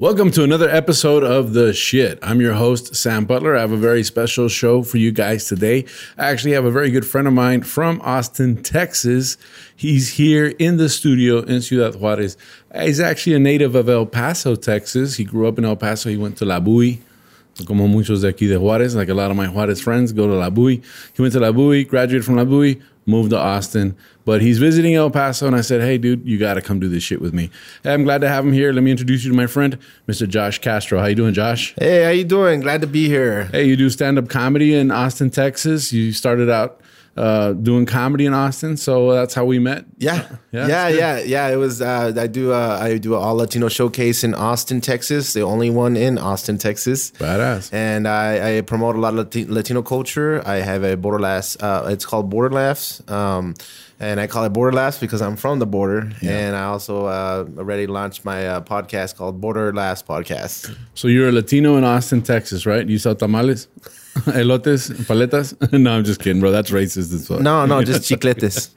Welcome to another episode of The Shit. I'm your host, Sam Butler. I have a very special show for you guys today. I actually have a very good friend of mine from Austin, Texas. He's here in the studio in Ciudad Juarez. He's actually a native of El Paso, Texas. He grew up in El Paso. He went to La Bowie, como muchos de aquí de Juarez, like a lot of my Juarez friends go to La Bowie. He went to La Bowie, graduated from La Bowie, moved to Austin, but he's visiting El Paso, and I said, "Hey, dude, you got to come do this shit with me." Hey, I'm glad to have him here. Let me introduce you to my friend, Mr. Josh Castro. How you doing, Josh? Hey, how you doing? Glad to be here. Hey, you do stand-up comedy in Austin, Texas. You started out uh, doing comedy in Austin, so that's how we met. Yeah, yeah, yeah, yeah, yeah. It was. Uh, I do. Uh, I do an all Latino showcase in Austin, Texas. The only one in Austin, Texas. Badass. And I, I promote a lot of Latino culture. I have a border laughs. Uh, it's called Border Laughs. Um, and I call it Border Laughs because I'm from the border. And I also uh, already launched my uh, podcast called Border Laughs Podcast. So you're a Latino in Austin, Texas, right? You sell tamales, elotes, paletas. no, I'm just kidding, bro. That's racist as well. No, no, just chicletes.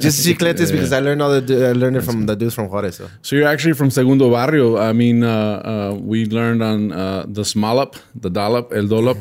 just chicletes because I learned all the I learned it from the dudes from Juarez. So. So you're actually from Segundo Barrio. I mean, uh, uh, we learned on uh, the Smallop, the Dollop, El Dolop,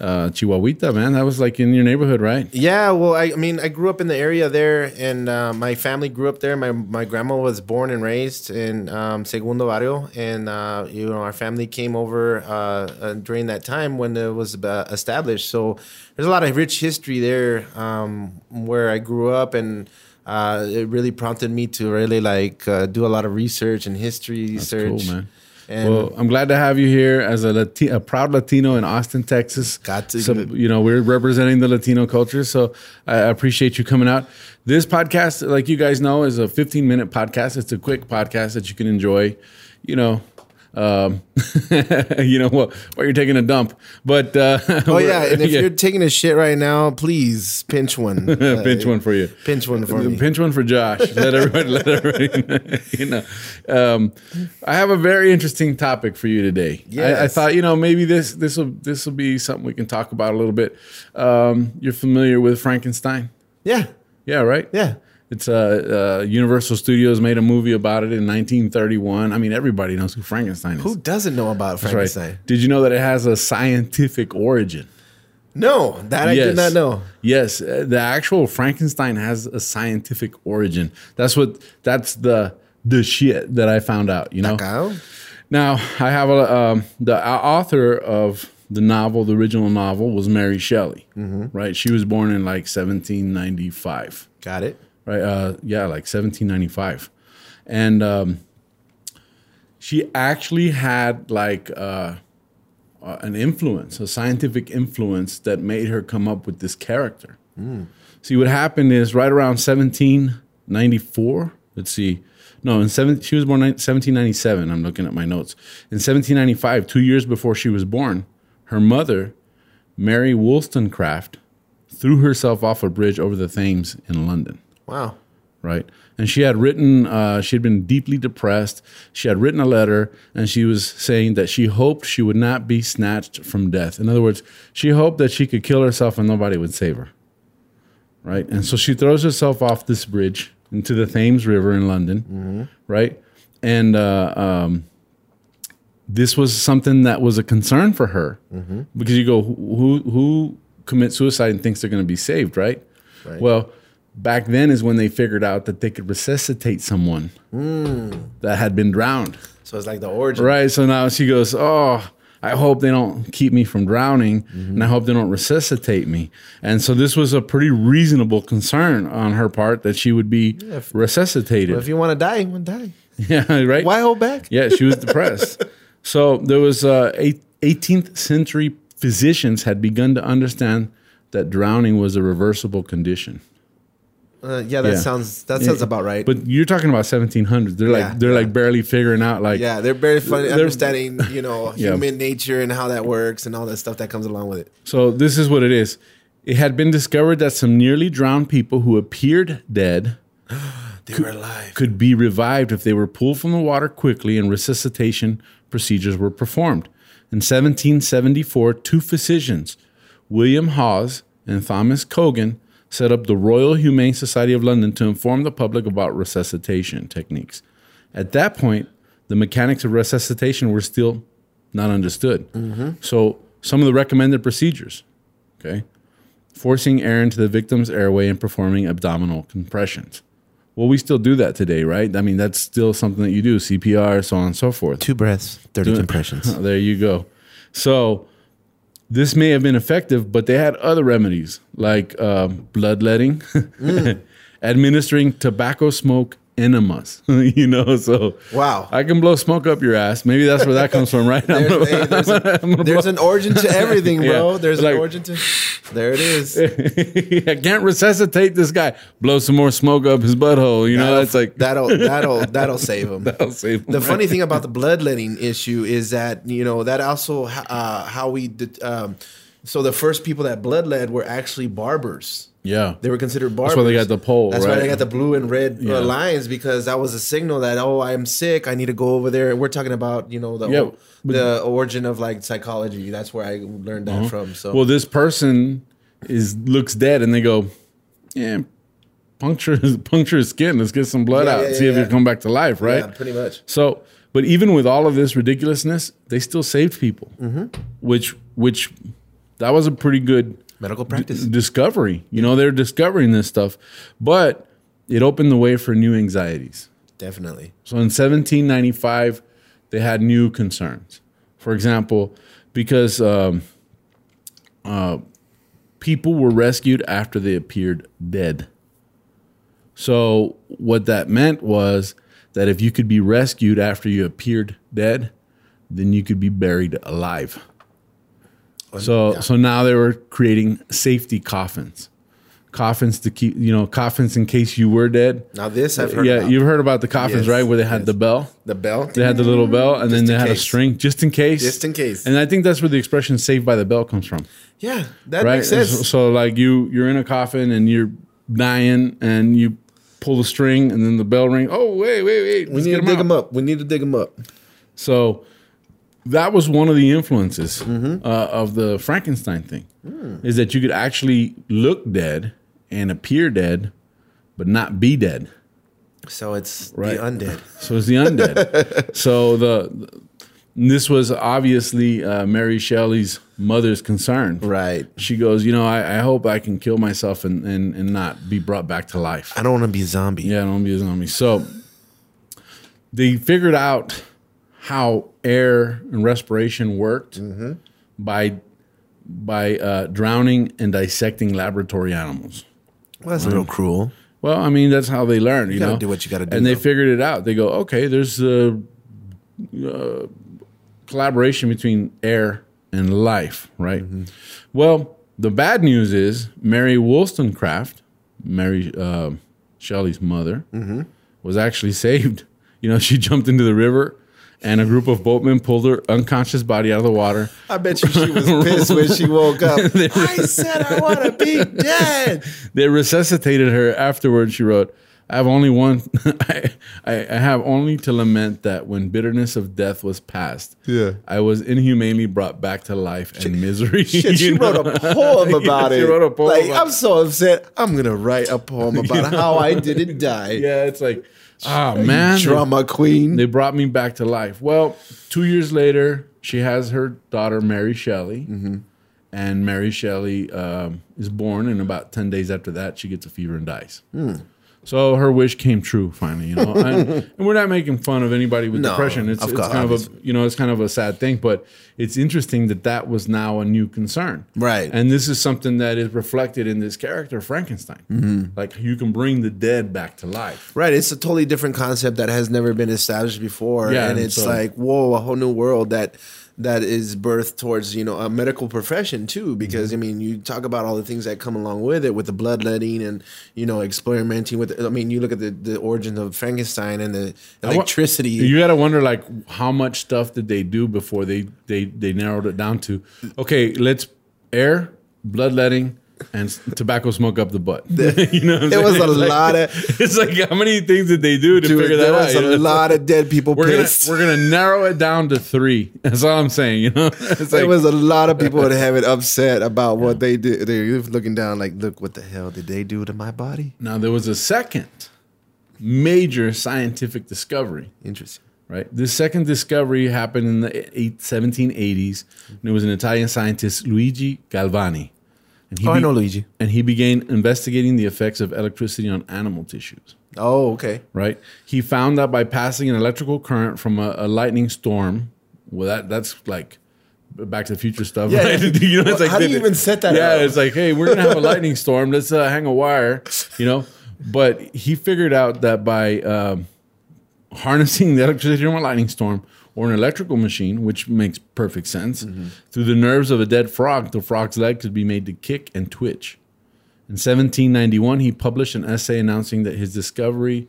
uh, Chihuahuita, man. That was like in your neighborhood, right? Yeah, well, I, I mean, I grew up in the area there, and uh, my family grew up there. My my grandma was born and raised in um, Segundo Barrio, and uh, you know, our family came over uh, uh, during that time when it was uh, established. So there's a lot of rich history there um, where I grew up, and uh, it really prompted me to really like uh, do a lot of research and history That's research. cool, man. And well, I'm glad to have you here as a, Lati- a proud Latino in Austin, Texas. Got to So, you know, we're representing the Latino culture. So I appreciate you coming out. This podcast, like you guys know, is a 15 minute podcast. It's a quick podcast that you can enjoy, you know, um, you know, while, while you're taking a dump. But, uh, oh yeah, and if you're taking a shit right now, please pinch one. Uh, pinch one for you. Pinch one for me. Pinch one for Josh. Let everybody, let everybody, know, you know. Um, I have a very interesting topic for you today. I, I thought, you know, maybe this this will this will be something we can talk about a little bit. Um, you're familiar with Frankenstein? Yeah, Yeah, right. yeah. It's uh, uh, Universal Studios made a movie about it in 1931. I mean, everybody knows who Frankenstein is. Who doesn't know about That's right. Frankenstein? Did you know that it has a scientific origin? No, that I did not know. Yes, uh, the actual Frankenstein has a scientific origin. That's what. That's the the shit that I found out. You know. Now I have a um, the author of the novel, the original novel, was Mary Shelley. Right. She was born in like 1795 Got it. Right? Uh, yeah, like 1795, and um, she actually had like uh, uh, an influence, a scientific influence that made her come up with this character. See, what happened is right around 1794. Let's see. No, in seven, she was born in 1797. I'm looking at my notes. In 1795, two years before she was born, her mother, Mary Wollstonecraft, threw herself off a bridge over the Thames in London Wow. right? And she had written, uh, she had been deeply depressed. She had written a letter, and she was saying that she hoped she would not be snatched from death. In other words, she hoped that she could kill herself and nobody would save her, right? And so she throws herself off this bridge into the Thames River in London, right? And uh, um, this was something that was a concern for her because you go, who who commits suicide and thinks they're going to be saved, right? Right. Well, back then is when they figured out that they could resuscitate someone that had been drowned, So it's like the origin. right? So now she goes, oh. I hope they don't keep me from drowning, and I hope they don't resuscitate me. And so this was a pretty reasonable concern on her part that she would be if- resuscitated. If you want to die, you want to die. yeah, right. Why hold back? Yeah, she was depressed. so there was uh, eight, 18th century physicians had begun to understand that drowning was a reversible condition. Uh, yeah, that Yeah. sounds that sounds Yeah. about right. But you're talking about 1700s. They're Yeah, like they're like barely figuring out like yeah, they're very funny They're- understanding, you know, human nature and how that works and all that stuff that comes along with it. So this is what it is. it had been discovered that some nearly drowned people who appeared dead They were alive. could be revived if they were pulled from the water quickly and resuscitation procedures were performed. In 1774, two physicians, William Hawes and Thomas Cogan, set up the Royal Humane Society of London to inform the public about resuscitation techniques. At that point, the mechanics of resuscitation were still not understood. Mm-hmm. So, some of the recommended procedures, okay, forcing air into the victim's airway and performing abdominal compressions. Well, we still do that today, right? I mean, that's still something that you do, CPR, so on and so forth. Two breaths, 30 compressions. there you go. So this may have been effective, but they had other remedies like um, bloodletting, administering tobacco smoke enemas. you know, so Wow. I can blow smoke up your ass. Maybe that's where that comes from, right? There's, gonna- hey, there's, a- there's an origin to everything, bro. Yeah. There's Like- an origin to. There it is. I can't resuscitate this guy. Blow some more smoke up his butthole. You know, That'll- that's like that'll that'll that'll save him. I'll save him, The right? funny thing about the bloodletting issue is that you know that also uh, how we did. Um, so the first people that bloodlet were actually barbers. Yeah. They were considered barbers. That's why they got the pole, That's why they got the blue and red Yeah. uh, lines because that was a signal that oh I'm sick I need to go over there. We're talking about you know the Yeah, but- Uh-huh. the origin of like psychology. That's where I learned that from. So Well, this person is looks dead, and they go, "Yeah, puncture his puncture his skin. Let's get some blood Yeah, out. yeah, see yeah, if yeah. he'll come back to life." Right. yeah, pretty much. So, but even with all of this ridiculousness, they still saved people, Mm-hmm. which which that was a pretty good Medical practice. discovery. You know, they're discovering this stuff, but it opened the way for new anxieties. Definitely. So in 1795, they had new concerns. For example, because um, uh, people were rescued after they appeared dead. So what that meant was that if you could be rescued after you appeared dead, then you could be buried alive. So so now they were creating safety coffins. Coffins to keep, you know, coffins in case you were dead. Now this I've heard. yeah, about. you've heard about the coffins, Yes, right? Where they had yes. the bell. the bell. They had the little mm-hmm. bell, and then they had a string just in case. Just in case. And I think that's where the expression "saved by the bell" comes from, Yeah, that right? makes sense. So, so, like you, you're in a coffin and you're dying, and you pull the string, and then the bell ring. Oh, wait, wait, wait! we let's need to dig out. them up. We need to dig them up. So that was one of the influences Mm-hmm. uh, of the Frankenstein thing, Hmm. is that you could actually look dead and appear dead, but not be dead. So it's Right. the undead. So it's the undead. so the, this was obviously uh, Mary Shelley's mother's concern. Right. She goes, you know, I, I hope I can kill myself and, and, and not be brought back to life. I don't want to be a zombie. Yeah, I don't want to be a zombie. So they figured out how air and respiration worked Mm-hmm. by by uh, drowning and dissecting laboratory animals. Well, that's a little cruel. Well, I mean, that's how they learn. You, gotta know, do what you gotta do, And they though. figured it out. They go, okay, there's a, uh collaboration between air and life, right? Mm-hmm. Well, the bad news is Mary Wollstonecraft, Mary uh, Shelley's mother, Mm-hmm. was actually saved. You know, she jumped into the river. And a group of boatmen pulled her unconscious body out of the water. I bet you she was pissed when she woke up. I said I want to be dead. They resuscitated her afterwards. She wrote, "I have only one. I, I I have only to lament that when bitterness of death was past, Yeah. I was inhumanely brought back to life and misery." Shit, she You wrote a poem Yeah, about she it. wrote a poem Like I'm so upset. I'm gonna write a poem about how I didn't die. Yeah, it's like, oh man, Drama queen. They brought me back to life. Well, two years later, she has her daughter Mary Shelley, Mm-hmm. and Mary Shelley um, is born. And about ten days after that, she gets a fever and dies. Hmm. So her wish came true finally, you know. and, and we're not making fun of anybody with No, depression. It's, of it's course, kind of a you know it's kind of a sad thing, but it's interesting that that was now a new concern, Right. And this is something that is reflected in this character Frankenstein. Mm-hmm. Like you can bring the dead back to life. Right, it's a totally different concept that has never been established before, Yeah, and and it's so- like whoa, a whole new world that that is birthed towards you know a medical profession too. Because mm-hmm. I mean, you talk about all the things that come along with it, with the bloodletting and you know experimenting with. I mean, you look at the the origin of Frankenstein and the electricity. You got to wonder like how much stuff did they do before they they they narrowed it down to okay, let's air, bloodletting, and tobacco smoke up the butt. you know, what I'm There was a like- lot of- It's like how many things did they do to Dude, figure that out? you a know? lot of dead people We're gonna we're gonna narrow it down to three. That's all I'm saying. You know, like, was a lot of people that have it upset about what they did. They're looking down like, look, what the hell did they do to my body? now there was a second major scientific discovery. Interesting. right? This second discovery happened in the eight, 1780s, and it was an Italian scientist, Luigi Galvani. And he Oh, I know Luigi. And he began investigating the effects of electricity on animal tissues, Oh, okay. right? He found that by passing an electrical current from a, a lightning storm, well, that that's like Back to the Future stuff. Yeah, right? yeah. you know, Well, how do you even set that Yeah, up? it's like, hey, we're gonna have a lightning storm. Let's uh, hang a wire, you know. But he figured out that by um, harnessing the electricity from a lightning storm or an electrical machine, which makes perfect sense, through the nerves of a dead frog, the frog's leg could be made to kick and twitch. In 1791, he published an essay announcing that his discovery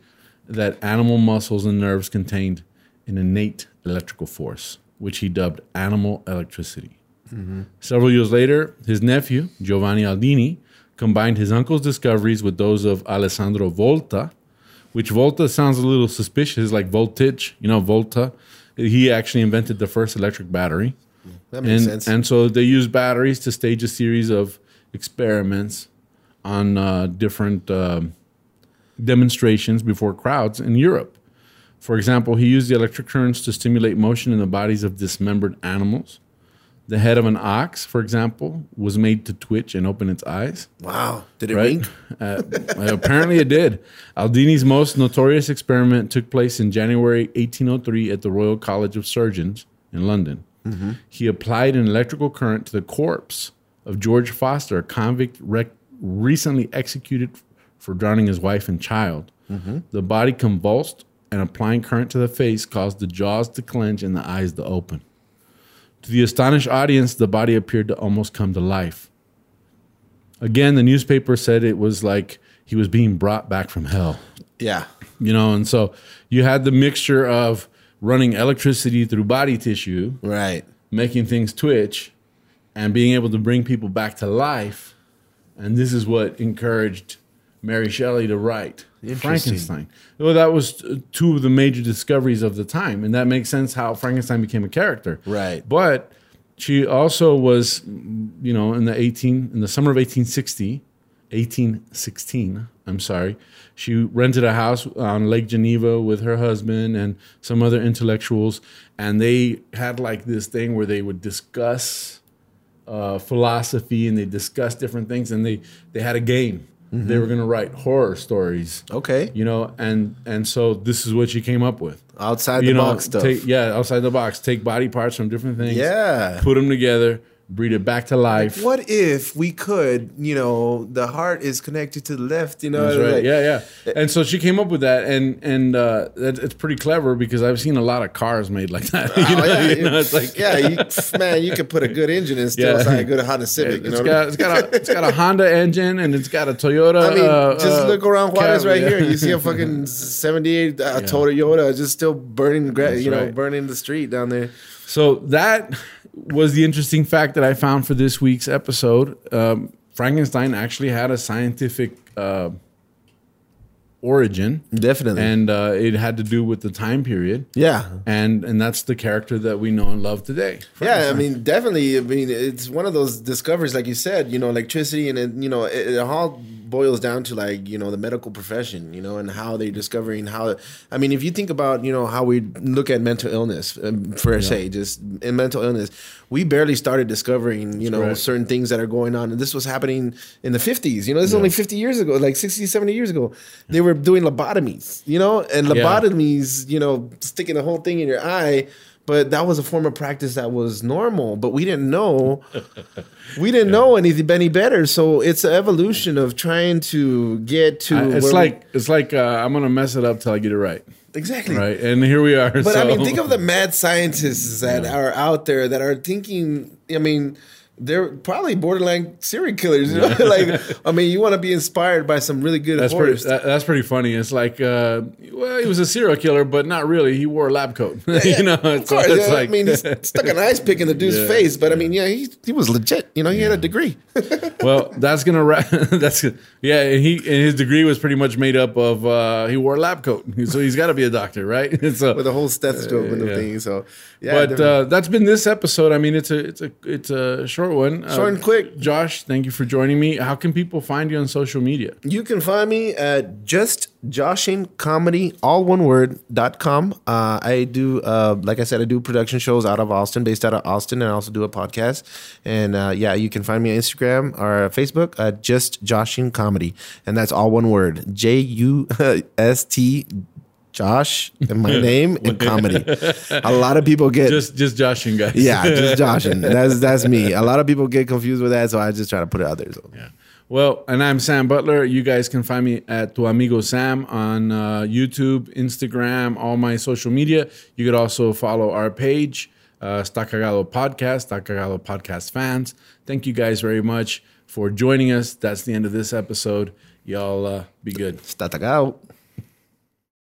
that animal muscles and nerves contained an innate electrical force, which he dubbed animal electricity. Several years later, his nephew, Giovanni Aldini, combined his uncle's discoveries with those of Alessandro Volta, which Volta sounds a little suspicious, like voltage, you know, Volta. He actually invented the first electric battery. That makes And, sense. and so they used batteries to stage a series of experiments on uh, different um demonstrations before crowds in Europe. For example, he used the electric currents to stimulate motion in the bodies of dismembered animals. The head of an ox, for example, was made to twitch and open its eyes. wow. Did it Right? wink? Uh, apparently, it did. Aldini's most notorious experiment took place in January 1803 at the Royal College of Surgeons in London. He applied an electrical current to the corpse of George Foster, a convict rec- recently executed for drowning his wife and child. The body convulsed, and applying current to the face caused the jaws to clench and the eyes to open. To the astonished audience, the body appeared to almost come to life. Again, the newspaper said it was like he was being brought back from hell, Yeah. you know, and so you had the mixture of running electricity through body tissue, Right. making things twitch, and being able to bring people back to life. And this is what encouraged Mary Shelley to write Frankenstein. Well, that was uh, two of the major discoveries of the time, and that makes sense how Frankenstein became a character. Right. But she also was, you know, in the 18 in the summer of 1860, 1816, I'm sorry, she rented a house on Lake Geneva with her husband and some other intellectuals, and they had like this thing where they would discuss uh, philosophy and they discuss different things, and they they had a game. They were going to write horror stories, Okay. you know, and and so this is what she came up with. Outside You the know, box stuff. take yeah, outside the box, take body parts from different things, yeah. put them together, breed it back to life. What if we could, you know, the heart is connected to the left, you know? That's right. like- yeah, yeah. And so she came up with that, and and uh, that, it's pretty clever because I've seen a lot of cars made like that. you, know, Oh, yeah, you know, it's like yeah, you, man, you could put a good engine and still Yeah. yeah. a good Honda Civic. You know, it's what I got it's got a it's got a Honda engine and it's got a Toyota. I mean, uh, just uh, look around Juarez right yeah. here. You see a fucking '78 uh, Toyota just still burning, gra- you know, right. burning the street down there. So that was the interesting fact that I found for this week's episode. Um, Frankenstein actually had a scientific uh, origin, Definitely, and uh, it had to do with the time period. yeah, and and that's the character that we know and love today. Yeah, I mean, definitely. I mean, it's one of those discoveries, like you said, you know, electricity, and it, you know, it, it all boils down to like you know the medical profession, you know, and how they're discovering how. I mean, if you think about you know how we look at mental illness, um, per se, just in mental illness, we barely started discovering you know right. certain things that are going on, and this was happening in the fifties. You know, this is only fifty years ago, like 60, 70 years ago. They were doing lobotomies, you know, and Yeah. lobotomies, you know, sticking the whole thing in your eye but that was a form of practice that was normal but we didn't know we didn't know anything any better so it's an evolution of trying to get to I- it's where we- like it's like uh, I'm gonna mess it up till I get it right, exactly right? And here we are. but so. i mean think of the mad scientists that are out there that are thinking i mean they're probably borderline serial killers. You know? like, I mean, you want to be inspired by some really good That's horror pretty. That, that's pretty funny. It's like, uh, well, he was a serial killer, but not really. He wore a lab coat. you know, Of it's, course, it's yeah, like, I mean, he stuck an ice pick in the dude's Yeah, face, but I mean, yeah, he he was legit. You know, he had a degree. well, that's gonna wrap. that's yeah. And he and his degree was pretty much made up of. Uh, he wore a lab coat, so he's got to be a doctor, right? so, with a whole stethoscope and the yeah. thing. So, yeah, but uh, that's been this episode. I mean, it's a it's a it's a short one. Uh, Short and quick. Josh, thank you for joining me. How can people find you on social media? You can find me at just joshing comedy all one word dot com. Uh, I do uh, like I said, I do production shows out of Austin, based out of Austin, and I also do a podcast. And uh, yeah, you can find me on Instagram or Facebook at just joshing comedy, and that's all one word J U S T. Josh and my name and comedy. A lot of people get Just just joshing, guys. yeah, just joshing. That's that's me. A lot of people get confused with that, so I just try to put it out there. So. Yeah. Well, and I'm Sam Butler. You guys can find me at Tu Amigo Sam on uh, YouTube, Instagram, all my social media. You could also follow our page, uh, Podcast, Está Cagado Podcast fans. Thank you guys very much for joining us. That's the end of this episode. Y'all uh, be good. Está atacado.